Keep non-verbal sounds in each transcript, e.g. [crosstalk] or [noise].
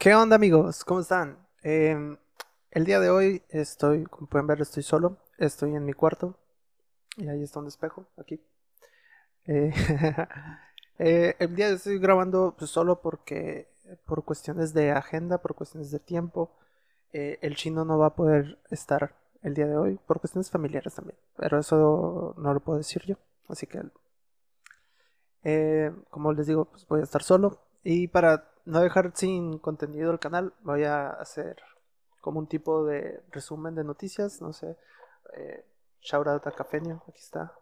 ¿Qué onda amigos? ¿Cómo están? Em, el día de hoy estoy, como pueden ver, estoy solo. Estoy en mi cuarto. Y ahí está un espejo, aquí. Eh, [laughs] eh, el día de hoy estoy grabando pues, solo porque por cuestiones de agenda, por cuestiones de tiempo, eh, el chino no va a poder estar el día de hoy, por cuestiones familiares también. Pero eso no lo puedo decir yo. Así que, como les digo, pues voy a estar solo. Y para no dejar sin contenido el canal, voy a hacer como un tipo de resumen de noticias, no sé. Eh, shout out aquí está.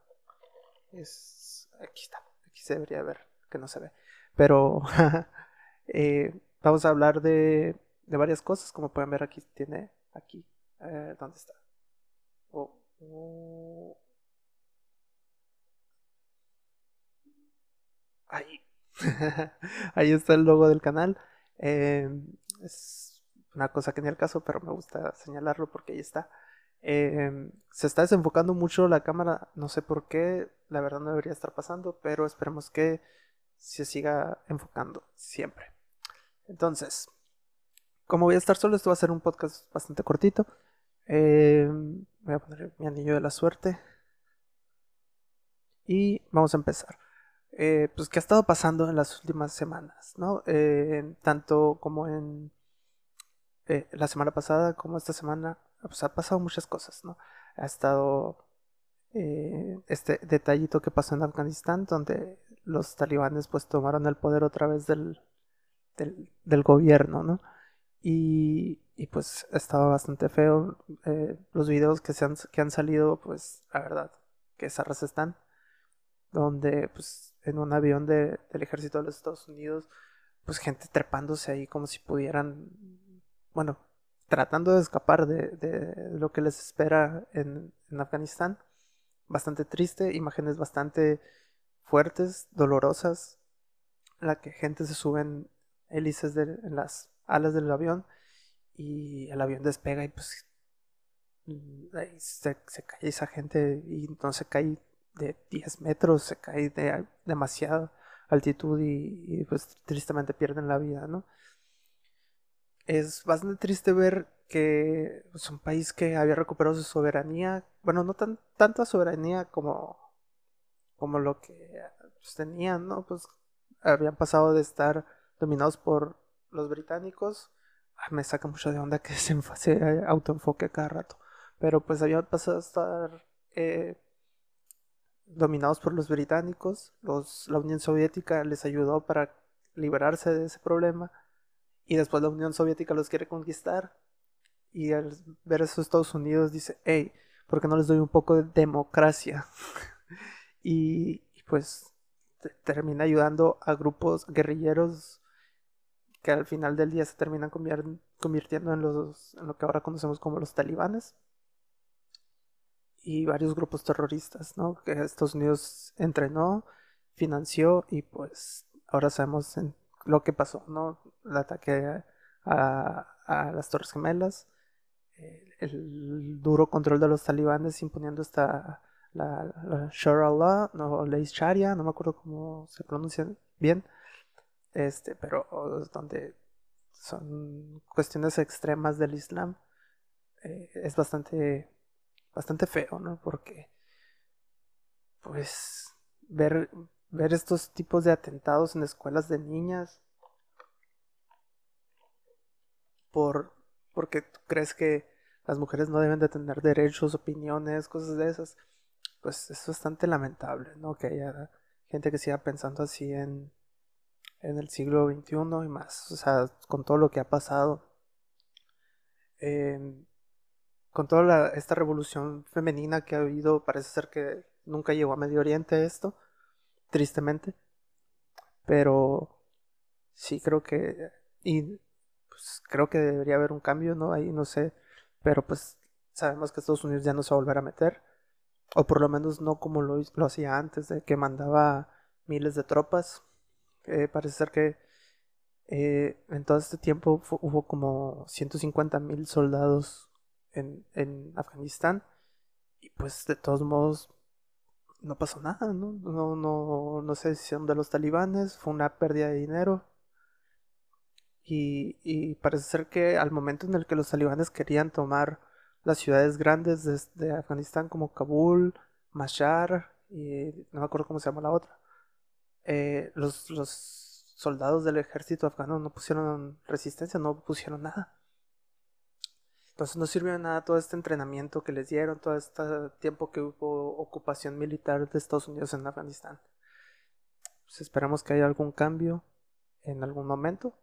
Es, aquí está, aquí se debería ver, que no se ve. Pero [laughs] eh, vamos a hablar de, de, varias cosas, como pueden ver aquí tiene, aquí, eh, ¿dónde está? Oh, oh. Ahí, [laughs] Ahí está el logo del canal. Em, es una cosa que ni al caso, pero me gusta señalarlo porque ahí está. Em, se está desenfocando mucho la cámara, no sé por qué, la verdad no debería estar pasando, pero esperemos que se siga enfocando siempre. Entonces, como voy a estar solo, esto va a ser un podcast bastante cortito. Em, voy a poner mi anillo de la suerte. Y vamos a empezar. Eh, pues que ha estado pasando en las últimas semanas, ¿no? Eh, tanto como en eh, la semana pasada como esta semana, pues ha pasado muchas cosas, ¿no? Ha estado este detallito que pasó en Afganistán, donde los talibanes pues tomaron el poder otra vez del, del, gobierno, ¿no? Y, y, pues estaba bastante feo. los videos que, se han, que han salido, pues la verdad, que zarras están donde pues en un avión de, del ejército de los Estados Unidos, pues gente trepándose ahí como si pudieran, bueno, tratando de escapar de, lo que les espera en, en, Afganistán. Bastante triste, imágenes bastante fuertes, dolorosas, la que gente se sube en hélices de, en las alas del avión y el avión despega y pues ahí se, se cae esa gente y entonces cae de 10 metros, se cae de demasiada altitud y, pues tristemente pierden la vida, ¿no? Es bastante triste ver que es pues, un país que había recuperado su soberanía, bueno, no tan tanta soberanía como como lo que pues, tenían, ¿no? Pues habían pasado de estar dominados por los británicos. Ah, me saca mucho de onda que [laughs] se, se autoenfoque cada rato. Pero pues habían pasado a estar eh, dominados por los británicos, los, la Unión Soviética les ayudó para liberarse de ese problema y después la Unión Soviética los quiere conquistar y al ver eso Estados Unidos dice, hey, ¿por qué no les doy un poco de democracia? [laughs] y, pues termina ayudando a grupos guerrilleros que al final del día se terminan convirtiendo en, los, en lo que ahora conocemos como los talibanes y varios grupos terroristas, ¿no? Que Estados Unidos entrenó, financió y pues ahora sabemos lo que pasó, ¿no? El ataque a, las Torres Gemelas, el, duro control de los talibanes imponiendo esta la, la Shara no ley Sharia, no me acuerdo cómo se pronuncia bien, este, pero donde son cuestiones extremas del Islam, eh, es bastante bastante feo, ¿no? Porque, pues, ver, ver estos tipos de atentados en escuelas de niñas por, porque crees que las mujeres no deben de tener derechos, opiniones, cosas de esas, pues es bastante lamentable, ¿no? Que haya gente que siga pensando así en, en el siglo XXI y más, o sea, con todo lo que ha pasado. Eh, con toda esta revolución femenina que ha habido, parece ser que nunca llegó a Medio Oriente esto, tristemente. Pero sí creo que, y pues creo que debería haber un cambio, ¿no? Ahí no sé, pero pues sabemos que Estados Unidos ya no se va a volver a meter, o por lo menos no como lo, lo hacía antes, de que mandaba miles de tropas. parece ser que eh, en todo este tiempo hubo como 150 mil soldados en, Afganistán y pues de todos modos no pasó nada, ¿no? No, no, no se decisión de los talibanes, fue una pérdida de dinero Y, parece ser que al momento en el que los talibanes querían tomar las ciudades grandes de, Afganistán como Kabul, Mashar y no me acuerdo cómo se llama la otra, eh, los, los soldados del ejército afgano no pusieron resistencia, no pusieron nada. Entonces no sirvió de nada todo este entrenamiento que les dieron, todo este tiempo que hubo ocupación militar de Estados Unidos en Afganistán. Pues esperamos que haya algún cambio en algún momento.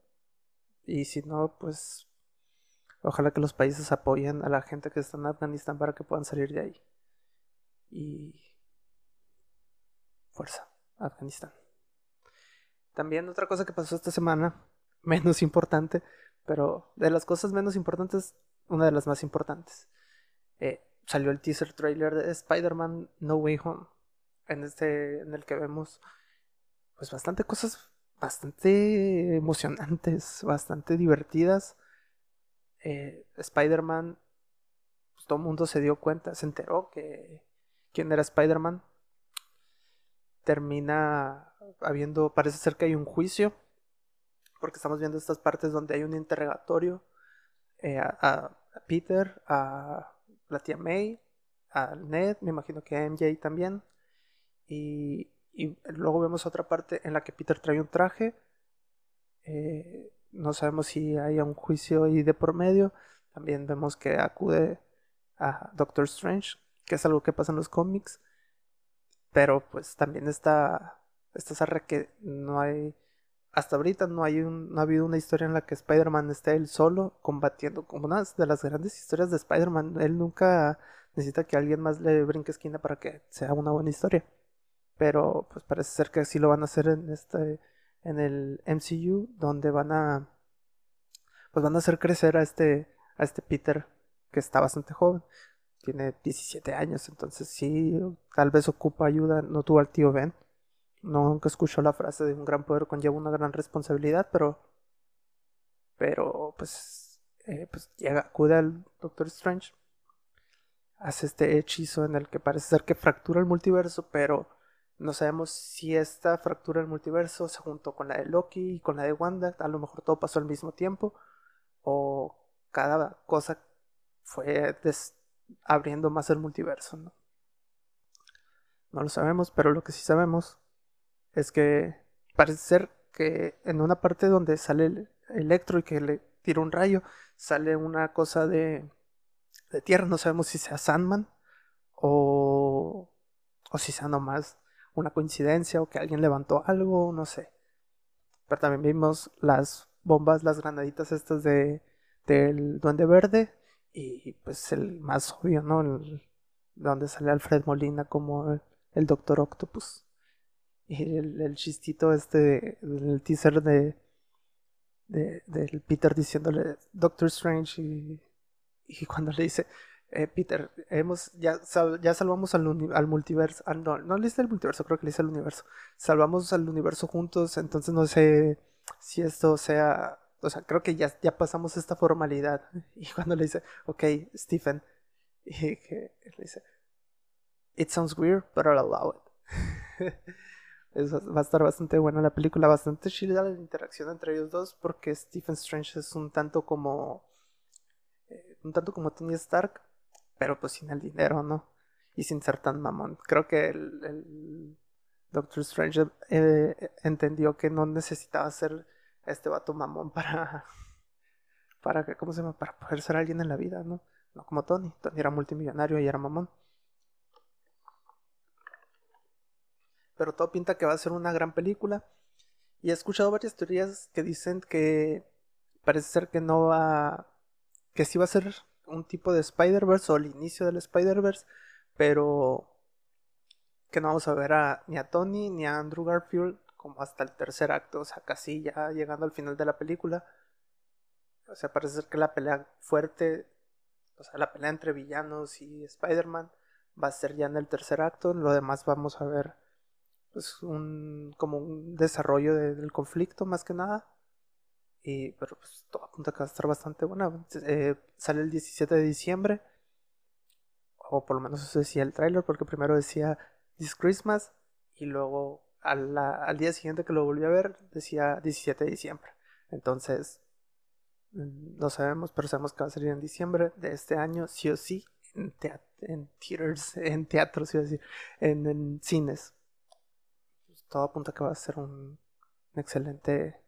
Y si no, pues ojalá que los países apoyen a la gente que está en Afganistán para que puedan salir de ahí. Y fuerza, Afganistán. También otra cosa que pasó esta semana, [laughs] menos importante, pero de las cosas menos importantes, una de las más importantes. Eh, salió el teaser trailer de Spider-Man No Way Home, en este, en el que vemos pues bastante cosas bastante emocionantes, bastante divertidas. Eh, Spider-Man, pues todo el mundo se dio cuenta, se enteró que quién era Spider-Man. Termina habiendo, parece ser que hay un juicio, porque estamos viendo estas partes donde hay un interrogatorio eh, a, Peter, a la tía May, a Ned, me imagino que a MJ también. Y, luego vemos otra parte en la que Peter trae un traje. Eh, no sabemos si hay un juicio ahí de por medio. También vemos que acude a Doctor Strange, que es algo que pasa en los cómics. Pero pues también está, esta zarra que no hay, hasta ahorita no, hay un, no ha habido una historia en la que Spider-Man esté él solo combatiendo, como una de las grandes historias de Spider-Man. Él nunca necesita que alguien más le brinque esquina para que sea una buena historia. Pero pues parece ser que así lo van a hacer en este en el MCU donde van a pues van a hacer crecer a este a este Peter que está bastante joven. Tiene 17 años, entonces sí, tal vez ocupa ayuda. No tuvo al tío Ben. No, nunca escuchó la frase de un gran poder conlleva una gran responsabilidad, pero pero pues eh, pues llega acude al Doctor Strange hace este hechizo en el que parece ser que fractura el multiverso, pero no sabemos si esta fractura del multiverso se juntó con la de Loki y con la de Wanda. A lo mejor todo pasó al mismo tiempo. O cada cosa fue abriendo más el multiverso. ¿no? no lo sabemos, pero lo que sí sabemos es que parece ser que en una parte donde sale el Electro y que le tira un rayo, sale una cosa de, de tierra. No sabemos si sea Sandman o, o si sea nomás una coincidencia o que alguien levantó algo, no sé. Pero también vimos las bombas, las granaditas estas de del Duende Verde y pues el más obvio, ¿no? El, donde sale Alfred Molina como el, Doctor Octopus. Y el, chistito este del teaser de, de, del Peter diciéndole Doctor Strange y, cuando le dice eh, Peter, hemos, ya, ya salvamos al, al multiverso. Ah, no, no le hice el multiverso, creo que le hice el universo. Salvamos al universo juntos, entonces no sé si esto sea. O sea, creo que ya, ya pasamos esta formalidad. [laughs] Y cuando le dice, ok, Stephen, y que le dice, It sounds weird, but I'll allow it. [laughs] va a estar bastante buena la película, bastante chida la interacción entre ellos dos, porque Stephen Strange es un tanto como. Eh, un tanto como Tony Stark, pero pues sin el dinero, ¿no? Y sin ser tan mamón. Creo que el, Doctor Strange eh, entendió que no necesitaba ser este vato mamón para, para ¿cómo se llama? Para poder ser alguien en la vida, ¿no? No como Tony. Tony era multimillonario y era mamón. Pero todo pinta que va a ser una gran película. Y he escuchado varias teorías que dicen que parece ser que no va. que sí va a ser un tipo de Spider-Verse o el inicio del Spider-Verse, pero que no vamos a ver a, ni a Tony ni a Andrew Garfield como hasta el tercer acto, o sea, casi ya llegando al final de la película. O sea, parece ser que la pelea fuerte, o sea, la pelea entre villanos y Spider-Man va a ser ya en el tercer acto. Lo demás vamos a ver pues un como un desarrollo del conflicto más que nada. Y, pero pues todo apunta que va a estar bastante buena. Eh, sale el 17 de diciembre. O por lo menos eso decía el tráiler, porque primero decía This Christmas. Y luego al día siguiente que lo volví a ver, decía 17 de diciembre. Entonces, No sabemos, pero sabemos que va a salir en diciembre de este año, sí o sí, en, en theaters, en teatros, sí o sí, en, en cines. Todo apunta que va a ser un, excelente,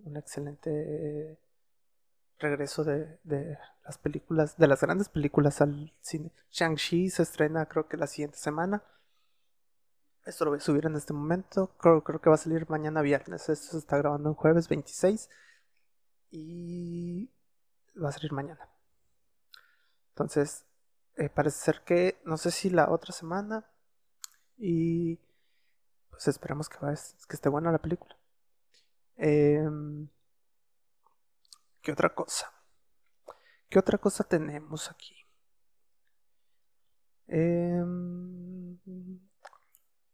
un excelente regreso de, de, las películas, de las grandes películas al cine. Shang-Chi se estrena creo que la siguiente semana. Esto lo voy a subir en este momento. Creo, creo que va a salir mañana viernes. Esto se está grabando en jueves 26. Y va a salir mañana. Entonces, eh, parece ser que, no sé si la otra semana. Y pues esperamos que, va, que esté buena la película. Eh, ¿Qué otra cosa? ¿Qué otra cosa tenemos aquí? Em,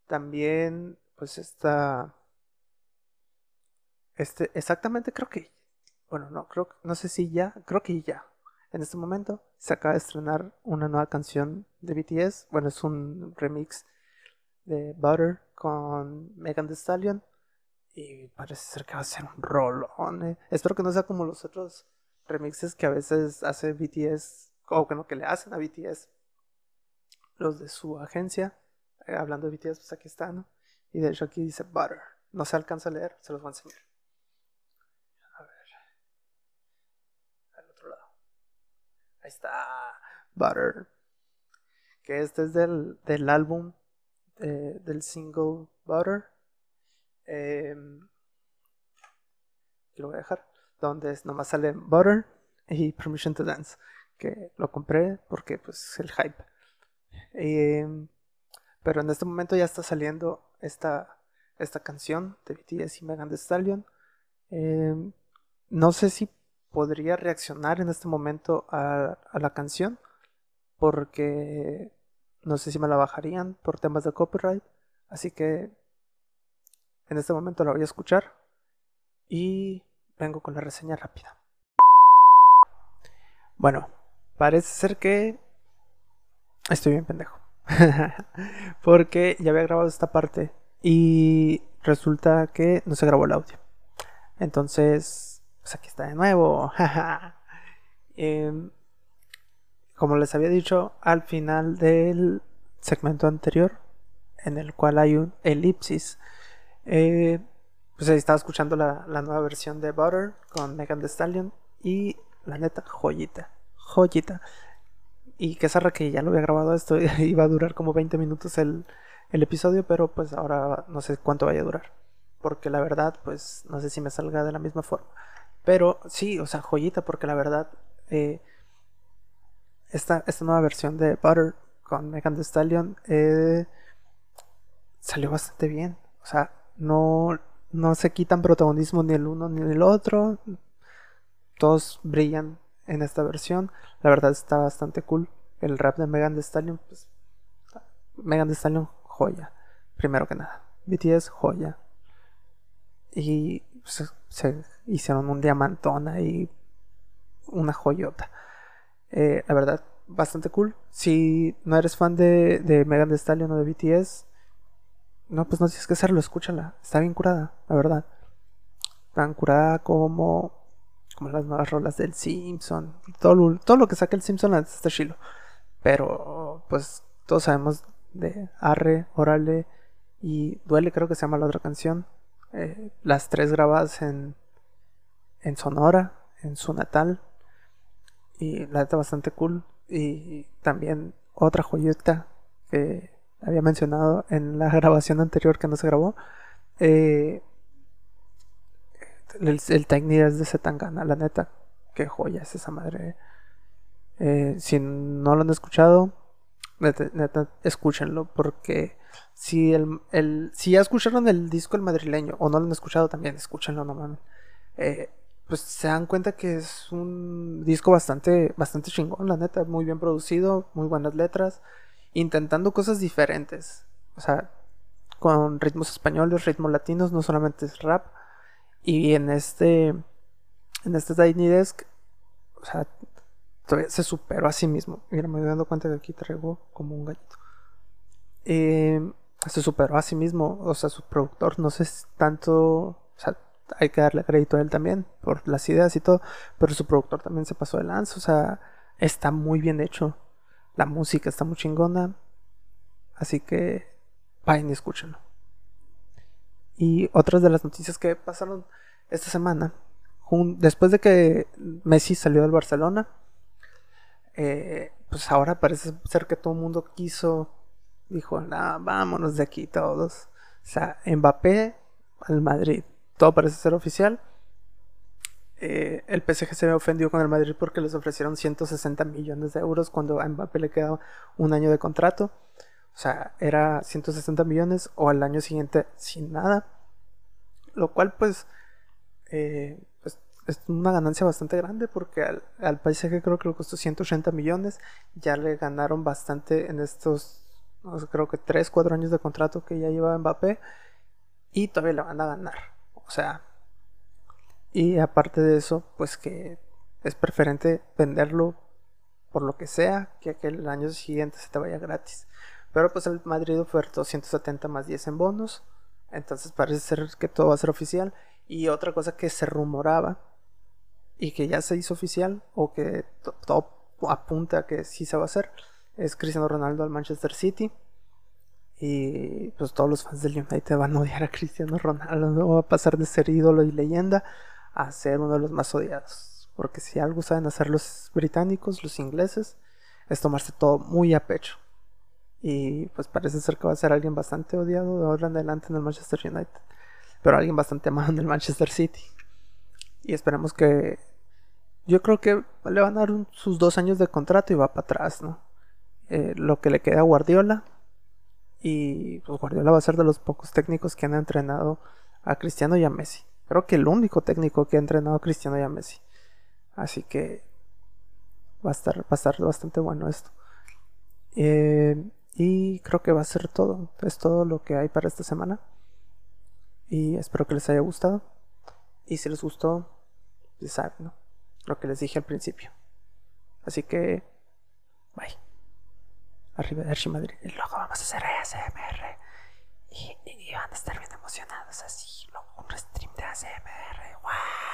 también, pues está... Este, exactamente creo que... Bueno, no, creo, no sé si ya, creo que ya. En este momento se acaba de estrenar una nueva canción de BTS. Bueno, es un remix de Butter con Megan Thee Stallion. Y parece ser que va a ser un rolón. Eh. Espero que no sea como los otros remixes que a veces hace BTS, o que no, que le hacen a BTS. Los de su agencia. Eh, hablando de BTS, pues aquí está, ¿no? Y de hecho aquí dice Butter. No se alcanza a leer, se los voy a enseñar. A ver. Al otro lado. Ahí está. Butter. Que este es del, del álbum del single Butter eh, lo voy a dejar. Donde nomás sale Butter y Permission to Dance. Que lo compré porque pues el hype. Em, pero en este momento ya está saliendo esta, esta canción de BTS y Megan Thee Stallion. Em, no sé si podría reaccionar en este momento a, la canción porque no sé si me la bajarían por temas de copyright. Así que en este momento la voy a escuchar y vengo con la reseña rápida. Bueno, parece ser que estoy bien pendejo. [laughs] Porque ya había grabado esta parte y resulta que no se grabó el audio. Entonces, pues aquí está de nuevo. [laughs] Em, como les había dicho al final del segmento anterior, en el cual hay un elipsis eh, pues estaba escuchando la, nueva versión de Butter con Megan Thee Stallion y la neta, joyita, joyita. Y que zarra que ya lo había grabado esto, [laughs] iba a durar como 20 minutos el, episodio, pero pues ahora no sé cuánto vaya a durar. Porque la verdad, pues no sé si me salga de la misma forma. Pero sí, o sea, joyita, porque la verdad, eh, esta, esta nueva versión de Butter con Megan Thee Stallion eh, salió bastante bien. O sea, no, no se quitan protagonismo ni el uno ni el otro. Todos brillan en esta versión. La verdad está bastante cool. El rap de Megan Thee Stallion, pues, Megan Thee Stallion, joya. Primero que nada. BTS, joya. Y se, hicieron un diamantón ahí. Una joyota. Eh, la verdad, bastante cool. Si no eres fan de, de Megan Thee Stallion o de BTS, no, pues no tienes que hacerlo, escúchala. Está bien curada, la verdad. Tan curada como, como las nuevas rolas del Simpson. Todo todo lo que saca el Simpson está chilo. Pero, pues, todos sabemos de Arre, Orale y Duele, creo que se llama la otra canción. Eh, las tres grabadas en, en Sonora, en su natal. Y la neta bastante cool. Y también otra joyeta que había mencionado en la [laughs] grabación anterior que no se grabó. Eh, el, el es de Zetangana, la neta. Qué joya es esa madre. Eh, si no lo han escuchado, neta, escúchenlo porque si el, el, si ya escucharon el disco el madrileño o no lo han escuchado también escúchenlo no mames eh, pues se dan cuenta que es un disco bastante bastante chingón la neta muy bien producido muy buenas letras intentando cosas diferentes. O sea, con ritmos españoles, ritmos latinos, no solamente es rap. Y en este, en este Tiny Desk, o sea, todavía se superó a sí mismo. Mira, me voy dando cuenta que aquí traigo como un gallito. Eh, se superó a sí mismo, o sea, su productor, no sé tanto, o sea, hay que darle crédito a él también por las ideas y todo, pero su productor también se pasó de lanza, o sea, está muy bien hecho, la música está muy chingona, así que vayan y escúchenlo. Y otras de las noticias que pasaron esta semana, después de que Messi salió del Barcelona, eh, pues ahora parece ser que todo el mundo quiso, dijo, vámonos de aquí todos. O sea, Mbappé al Madrid, todo parece ser oficial. Eh, el PSG se ofendió con el Madrid porque les ofrecieron 160 millones de euros cuando a Mbappé le quedaba un año de contrato. O sea, era 160 millones o al año siguiente sin nada. Lo cual pues, eh, pues es una ganancia bastante grande porque al, al PSG creo que le costó 180 millones. Ya le ganaron bastante en estos, creo que 3, 4 años de contrato que ya lleva Mbappé. Y todavía le van a ganar. O sea, y aparte de eso, pues que es preferente venderlo por lo que sea que el año siguiente se te vaya gratis. Pero pues el Madrid ofertó 170 más 10 en bonos. Entonces parece ser que todo va a ser oficial. Y otra cosa que se rumoraba y que ya se hizo oficial o que todo apunta a que sí se va a hacer es Cristiano Ronaldo al Manchester City. Y pues todos los fans del United van a odiar a Cristiano Ronaldo. Va a pasar de ser ídolo y leyenda a ser uno de los más odiados. Porque si algo saben hacer los británicos, los ingleses, es tomarse todo muy a pecho. Y pues parece ser que va a ser alguien bastante odiado de ahora en adelante en el Manchester United. Pero alguien bastante amado en el Manchester City. Y esperemos que. Yo creo que le van a dar sus dos años de contrato y va para atrás, ¿no? Eh, lo que le queda a Guardiola. Y pues Guardiola va a ser de los pocos técnicos que han entrenado a Cristiano y a Messi. Creo que el único técnico que ha entrenado a Cristiano y a Messi. Así que va a estar, va a estar bastante bueno esto. Eh, y creo que va a ser todo. Es todo lo que hay para esta semana. Y espero que les haya gustado. Y si les gustó, ya saben. Lo que les dije al principio. Así que, bye. Arriba de Madrid. Y luego vamos a hacer ASMR. Y, van a estar bien emocionados así. Luego un stream de ASMR. ¡Wow!